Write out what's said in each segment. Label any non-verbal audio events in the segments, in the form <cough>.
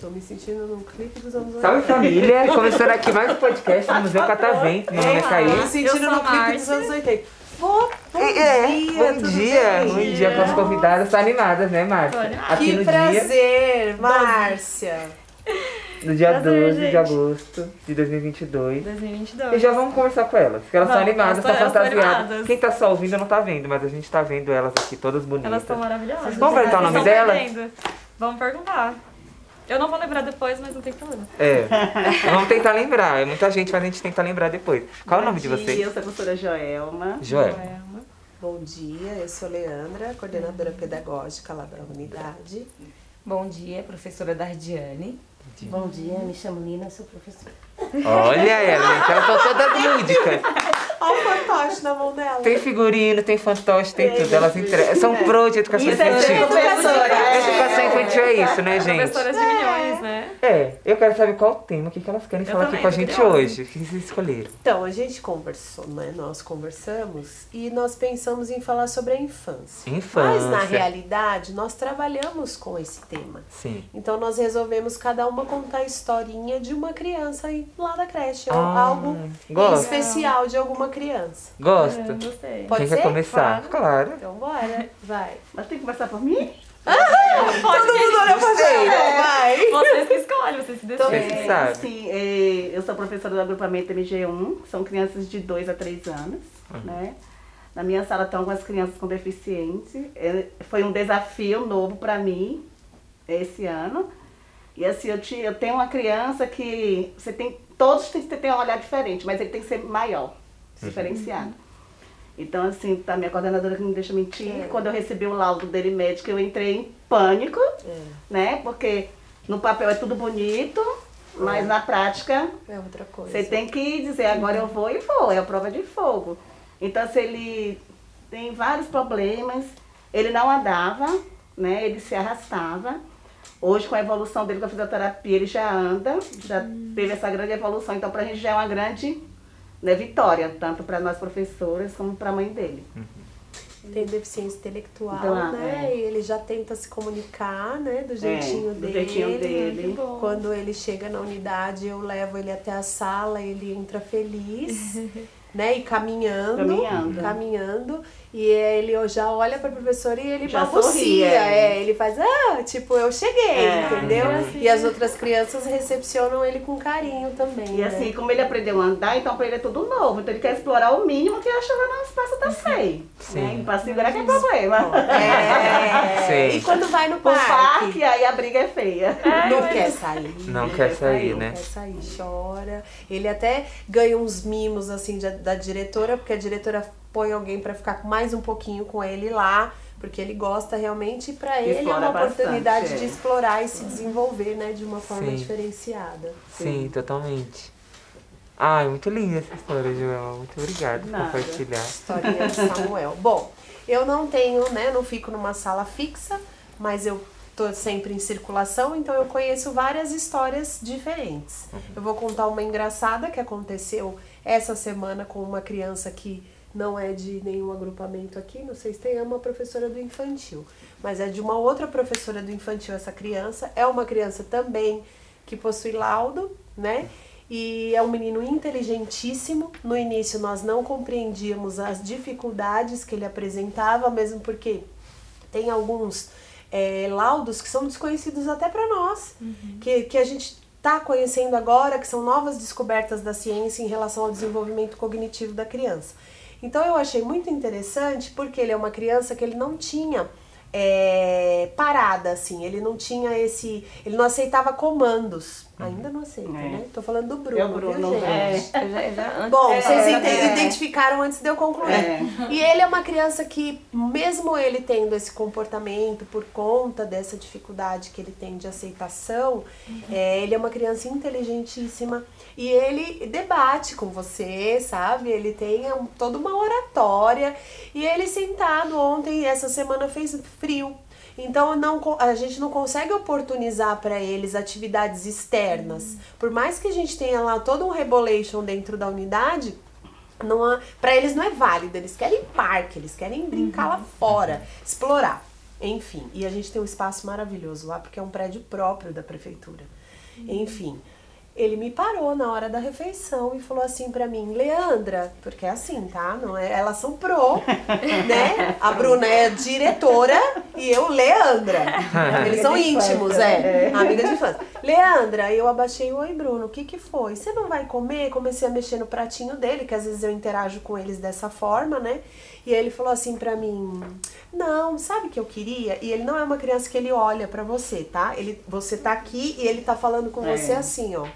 Tô me sentindo num clipe dos anos Salve família, começando aqui mais um podcast do Museu Catavento. Meu nome é Tô me Caí. sentindo no clipe dos anos 80. Bom, bom É, dia, bom dia, bom dia com as convidadas. Estão animadas, né, Márcia? Aqui Que no dia, prazer, Márcia. No dia Prazer, 12 de gente. agosto de 2022. 2022. E já vamos conversar com elas, porque elas estão Vamos, animadas, elas estão fantasiadas. Quem tá só ouvindo não tá vendo, mas a gente tá vendo elas aqui, todas bonitas. Elas estão maravilhosas. Vamos perguntar o Vocês nome delas? perdendo. Vamos perguntar. Eu não vou lembrar depois, mas não tem problema. É, vamos tentar lembrar. É muita gente, mas a gente tenta lembrar depois. Qual é o nome de Bom dia, vocês? Eu sou a professora Joelma. Joel. Joelma. Bom dia, eu sou Leandra, coordenadora pedagógica lá da unidade. Bom dia, professora Dardiane. Bom dia, me chamo Nina, sou professora. Olha ela, gente, elas são todas lúdicas. <laughs> Olha o fantoche na mão dela. Tem figurino, tem fantoche, tem tudo. Elas entre... são pro de educação Isso é infantil. professora. Educação infantil é isso, né, gente? Milhões, né? É, eu quero saber qual o tema, o que, que elas querem Eu falar aqui com a gente curiosa. hoje. O que vocês escolheram? Então, a gente conversou, né? Nós conversamos e nós pensamos em falar sobre a infância. Infância. Mas, na realidade, nós trabalhamos com esse tema. Sim. Então, nós resolvemos cada uma contar a historinha de uma criança aí lá da creche. ou Ah, algo gosto. especial de alguma criança. Gosto. Eu gostei. Pode Quem ser? quer começar? Claro. Então, bora. Vai. Mas tem que começar por mim? Todo mundo olhou pra Vai. Vocês que escolhem, vocês se decidem. Você que sabe. Sim, é, eu sou professora do agrupamento MG1, que são crianças de 2 a 3 anos, né? Na minha sala estão algumas crianças com deficiência. É, foi um desafio novo para mim esse ano. E assim, eu, te, eu tenho uma criança que você tem. Todos têm que ter um olhar diferente, mas ele tem que ser maior, diferenciado. Então, assim, tá minha coordenadora que não me deixa mentir. Quando eu recebi o laudo dele médico, eu entrei em pânico, né? Porque no papel é tudo bonito, mas na prática É outra coisa. você tem que dizer, agora eu vou e vou, é a prova de fogo. Então, se ele tem vários problemas, ele não andava, né? Ele se arrastava. Hoje, com a evolução dele com a fisioterapia, ele já anda, já teve essa grande evolução. Então, pra gente já é uma grande né, vitória, tanto para nós professoras como para a mãe dele. Tem deficiência intelectual, Então, né? é. E ele já tenta se comunicar, né? Do jeitinho do dele. jeitinho dele. Quando ele chega na unidade, eu levo ele até a sala, ele entra feliz, <laughs> né? E caminhando. Caminhando. caminhando, E ele já olha pra professora e ele Já balbucia. é. é. ele faz, ah, tipo, eu cheguei, É. entendeu? Uhum. E as outras crianças recepcionam ele com carinho também. E né? assim, como ele aprendeu a andar, então para ele é tudo novo. Então ele quer explorar o mínimo que acha lá no espaço da SEI. Sim. Né? Para segurar que é problema. É. <laughs> E quando vai <laughs> no parque? parque, aí a briga é feia. Não quer sair. Não quer sair, né? Não quer sair, chora. Ele até ganha uns mimos assim da, da diretora, porque a diretora põe alguém pra ficar mais um pouquinho com ele lá, porque ele gosta realmente e pra ele é uma bastante, oportunidade é. de explorar e se desenvolver, né, de uma forma Sim. diferenciada. Sim, totalmente. Ai, muito linda essa história, Joel. Muito obrigado por compartilhar. Historinha de Samuel. <laughs> Bom, eu não tenho, né, não fico numa sala fixa, mas eu tô sempre em circulação, então eu conheço várias histórias diferentes. Eu vou contar uma engraçada que aconteceu essa semana com uma criança que não é de nenhum agrupamento aqui, não sei se tem, é uma professora do infantil, mas é de uma outra professora do infantil essa criança, é uma criança também que possui laudo, né? E é um menino inteligentíssimo. No início nós não compreendíamos as dificuldades que ele apresentava, mesmo porque tem alguns é, laudos que são desconhecidos até para nós, que, que a gente está conhecendo agora, que são novas descobertas da ciência em relação ao desenvolvimento cognitivo da criança. Então eu achei muito interessante porque ele é uma criança que ele não tinha é, parada, assim, ele não tinha esse. Ele não aceitava comandos. Ainda não aceita, É. né? Tô falando do Bruno, É o Bruno, viu, gente? é. Eu já, eu já, antes, Bom, é, vocês é, ente- é. identificaram antes de eu concluir. É. E ele é uma criança que, mesmo ele tendo esse comportamento por conta dessa dificuldade que ele tem de aceitação, é, ele é uma criança inteligentíssima e ele debate com você, sabe? Ele tem um- toda uma oratória. E ele sentado ontem, essa semana fez frio. Então não, a gente não consegue oportunizar para eles atividades externas. Por mais que a gente tenha lá todo um rebolation dentro da unidade, não para eles não é válido. Eles querem parque, eles querem brincar lá fora, explorar. Enfim, e a gente tem um espaço maravilhoso lá porque é um prédio próprio da prefeitura. Enfim, ele me parou na hora da refeição e falou assim pra mim, Leandra, porque é assim, tá? Não é, elas são pro, <laughs> né? A Bruna é diretora e eu Leandra. <laughs> Eles são íntimos, é. Amiga de infância. Leandra, eu abaixei, oi Bruno, o que que foi? Você não vai comer? Comecei a mexer no pratinho dele, que às vezes eu interajo com eles dessa forma, né? E aí ele falou assim pra mim, não, sabe o que eu queria? E ele não é uma criança que ele olha pra você, tá? Ele, você tá aqui e ele tá falando com É. você assim, ó.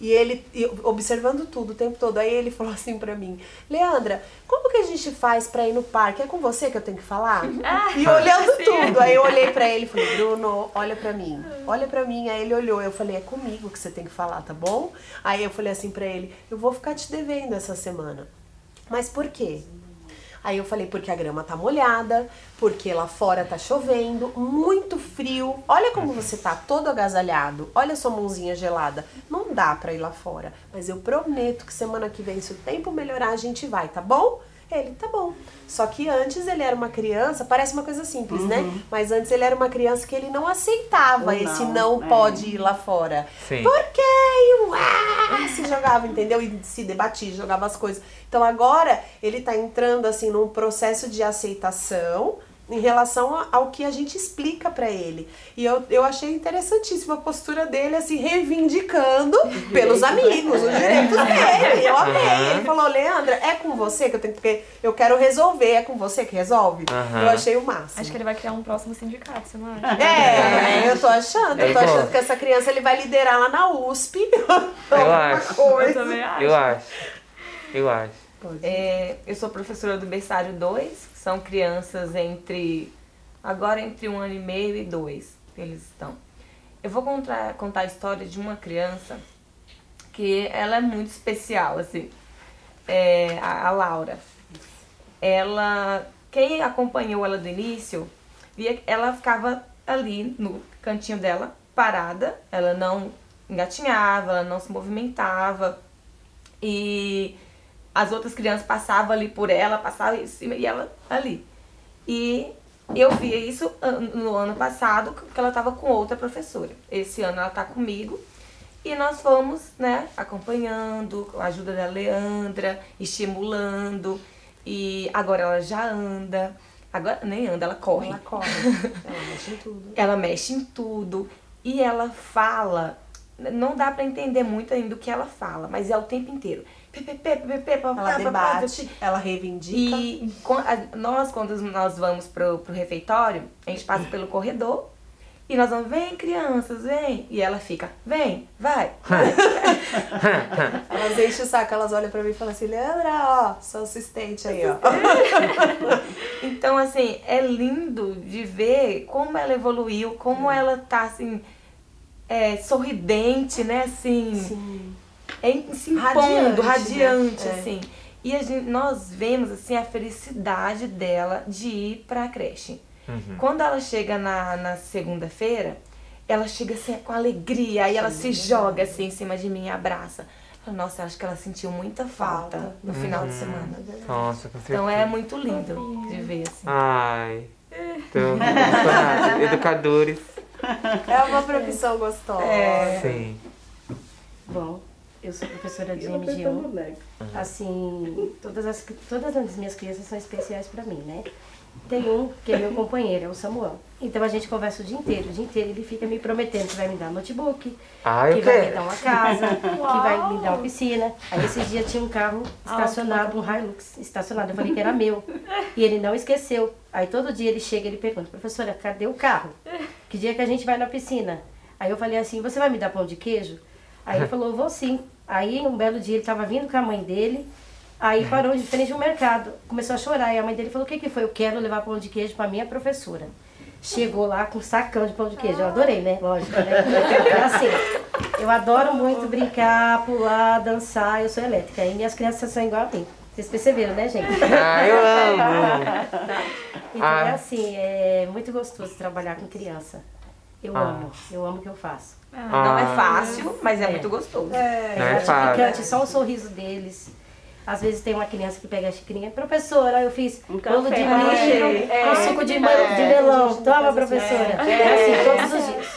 E ele e observando tudo o tempo todo. Aí ele <laughs> falou assim pra mim: Leandra, como que a gente faz pra ir no parque? É com você que eu tenho que falar? <laughs> e olhando tudo. Aí eu olhei pra ele e falei: Bruno, olha pra mim. Olha pra mim. Aí ele olhou. Eu falei: É comigo que você tem que falar, tá bom? Aí eu falei assim pra ele: Eu vou ficar te devendo essa semana. Mas por quê? Aí eu falei, porque a grama tá molhada, porque lá fora tá chovendo, muito frio. Olha como você tá todo agasalhado. Olha sua mãozinha gelada. Não dá pra ir lá fora. Mas eu prometo que semana que vem, se o tempo melhorar, a gente vai, tá bom? Ele, tá bom. Só que antes ele era uma criança, parece uma coisa simples, né? Mas antes ele era uma criança que ele não aceitava Ou esse não, não é. pode ir lá fora. Sim. Por quê? E ah, se jogava, entendeu? E se debatia, jogava as coisas. Então agora ele tá entrando assim num processo de aceitação em relação ao que a gente explica pra ele. E eu, eu achei interessantíssima a postura dele, assim, reivindicando <laughs> pelos amigos, os direitos dele. <laughs> Eu amei. Ele falou, Leandra, é com você que eu tenho porque eu quero resolver, é com você que resolve? Aham. Eu achei o máximo. Acho que ele vai criar um próximo sindicato, você não acha? É, eu tô achando. Eu tô É, achando que essa criança ele vai liderar lá na USP. <laughs> Eu acho. Eu também acho. Eu acho. Eu acho. É, eu sou professora do berçário 2, que são crianças entre. agora entre um ano e meio e dois eles estão. Eu vou contar, contar a história de uma criança que ela é muito especial, assim. É, a, a Laura. Ela. Quem acompanhou ela do início, via que ela ficava ali no cantinho dela, parada, ela não engatinhava, ela não se movimentava. E as outras crianças passavam ali por ela, passavam em cima e ela ali. E eu via isso no ano passado, que ela estava com outra professora. Esse ano ela está comigo. E nós fomos, né, acompanhando, com a ajuda da Leandra, estimulando. E agora ela já anda. Agora nem anda, ela corre. Ela corre. Ela mexe em tudo. <laughs> Ela mexe em tudo e ela fala. Não dá pra entender muito ainda o que ela fala, mas é o tempo inteiro. Ela debate, ela reivindica. E nós, quando nós vamos pro, pro refeitório, a gente passa pelo corredor e nós vamos, vem crianças, vem. E ela fica, vem, vai. Elas enchem o saco, elas olham pra mim e falam assim, Leandra, ó, sua assistente aí, ó. Então, assim, é lindo de ver como ela evoluiu, como ela tá, assim, é, sorridente, né, assim. Sim. é, se Radiante, impondo, radiante, né? É. assim. E a gente, nós vemos, assim, a felicidade dela de ir pra creche. Quando ela chega na, na segunda-feira, ela chega assim com alegria, aí ela se joga assim em cima de mim e abraça. Nossa, eu acho que ela sentiu muita falta, Falta. no final de semana. Nossa, com certeza. Então é muito lindo de ver, assim. Ai. Tô emocionada. <laughs> Educadores. É uma profissão gostosa. É. Sim. Bom, eu sou professora de Eu tô pensando, MG1. né? Assim, todas as, todas as minhas crianças são especiais pra mim, né? Tem um que é meu companheiro, é o Samuel. Então a gente conversa o dia inteiro. O dia inteiro ele fica me prometendo que vai me dar notebook, Ai, que vai me dar uma casa, que vai me dar uma piscina. Aí esses dias tinha um carro estacionado, um Hilux estacionado. Eu falei que era meu. E ele não esqueceu. Aí todo dia ele chega e ele pergunta, professora, cadê o carro? Que dia que a gente vai na piscina? Aí eu falei assim, você vai me dar pão de queijo? Aí ele <laughs> falou, vou sim. Aí um belo dia ele estava vindo com a mãe dele, aí parou de frente ao mercado, começou a chorar. E a mãe dele falou, o que, que foi? Eu quero levar pão de queijo para minha professora. Chegou lá com um sacão de pão de queijo. Eu adorei, né? Lógico, né? É assim, eu adoro muito brincar, pular, dançar, eu sou elétrica. E minhas crianças são igual a mim. Vocês perceberam, né, gente? Ah, eu amo. <laughs> Então Ah. é assim, é muito gostoso trabalhar com criança. Eu Ah. amo, eu amo o que eu faço. Não é Ah. fácil, mas é, É. muito gostoso. Não é gratificante, fácil. só o sorriso deles. Às vezes tem uma criança que pega a xicrinha, professora, eu fiz Um bolo de milho é, com suco de, é, de melão. Toma, professora. É, assim, todos os dias.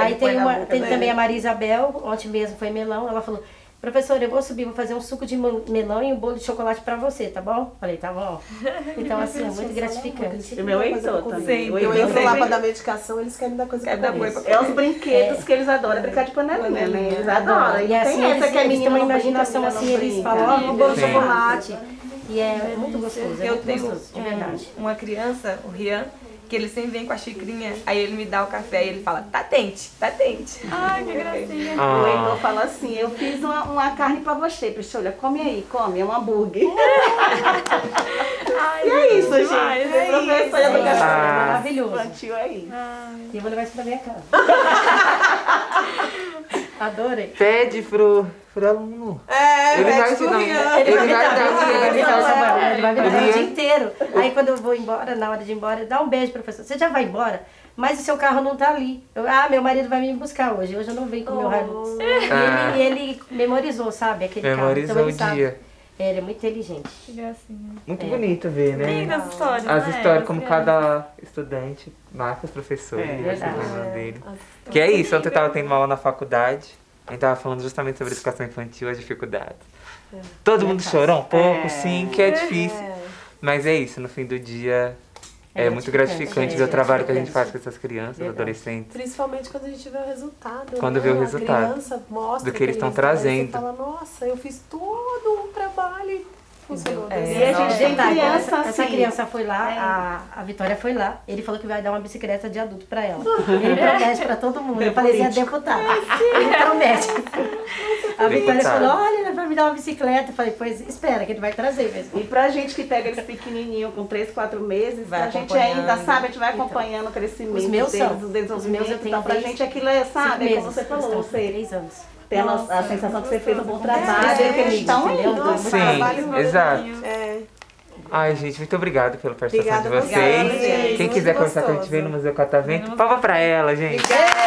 Aí e tem, uma, tem também a Maria Isabel, ontem mesmo foi melão, ela falou, professora, eu vou subir, vou fazer um suco de melão e um bolo de chocolate pra você, tá bom? Falei, tá bom. <laughs> Então, assim, é muito gratificante. O meu Heitor também. Eu entro lá pra dar medicação, eles querem dar coisa Quer pra dar pra É os brinquedos que eles adoram, é brincar de panelinha, né? Eles adoram. E assim, tem essa que é menina uma imaginação assim, eles falam, ó, um bolo de chocolate. E é, é muito gostoso, é Eu muito tenho gostoso, de verdade. uma criança, o Rian, que ele sempre vem com a xicrinha, aí ele me dá o café e ele fala, tá tente, tá tente. Ai, que gracinha. O Ah, Heitor fala assim, eu fiz uma, uma carne pra você, olha, come aí, come, é um hambúrguer. Ai, E é isso, gente. demais, É é professor isso. educação Ah. Maravilhoso. infantil é isso. E eu vou levar isso pra minha casa. <laughs> Adorei. pede pro, pro aluno. É, Ele vai. Rian. Ele ele vai me dar o trabalho, ele vai dar o dia inteiro. Aí quando eu vou embora, na hora de ir embora, dá um beijo, professor. Você já vai embora? Mas o seu carro não tá ali. Eu, ah, meu marido vai me buscar hoje. Hoje eu não venho com o meu Hilux. <laughs> Ah. E ele, ele memorizou, sabe, aquele Memorizou carro. Então o dia. sabe. É, ele é muito inteligente. Que gracinha. Muito É. bonito ver, né? Lindas histórias, As né? histórias, como As cada estudante marca os professores. É, né, verdade. nome dele. Que é isso, ontem eu tava tendo uma aula na faculdade, a gente tava falando justamente sobre educação infantil, as dificuldades. Todo mundo chorou um pouco, É. sim, que é difícil. Mas é isso, no fim do dia é, É muito gratificante, é ver o trabalho que a gente faz com essas crianças, Verdade. adolescentes. Principalmente quando a gente vê o resultado. Quando né? vê o A resultado criança mostra do que eles estão trazendo. Você fala, nossa, eu fiz todo um trabalho e funcionou. É. E a gente tem Verdade, criança essa, essa assim. criança foi lá, a, a Vitória foi lá. Ele falou que vai dar uma bicicleta de adulto pra ela. Ele promete pra todo mundo. Eu falei assim, é deputado. Ele promete. A Vitória Deputado. falou, olha, me dar uma bicicleta. Eu falei, pois espera, que ele vai trazer mesmo. E pra gente que pega eles pequenininho com 3, 4 meses, Vai a gente ainda, sabe, a gente vai Então, acompanhando o crescimento os meus deles, são. o Os meus eu tenho então, pra gente aquilo é, sabe, meses. como você falou, você três anos. tem a, no- a Nossa, sensação que você fez um bom É, trabalho, é, que eles estão indo. Nossa, Sim, trabalho exato. É. Ai, gente, muito obrigado pela participação Obrigada de vocês. gente. Quem quiser conversar com a gente, vem no Museu Catavento. Palma pra ela, gente. É.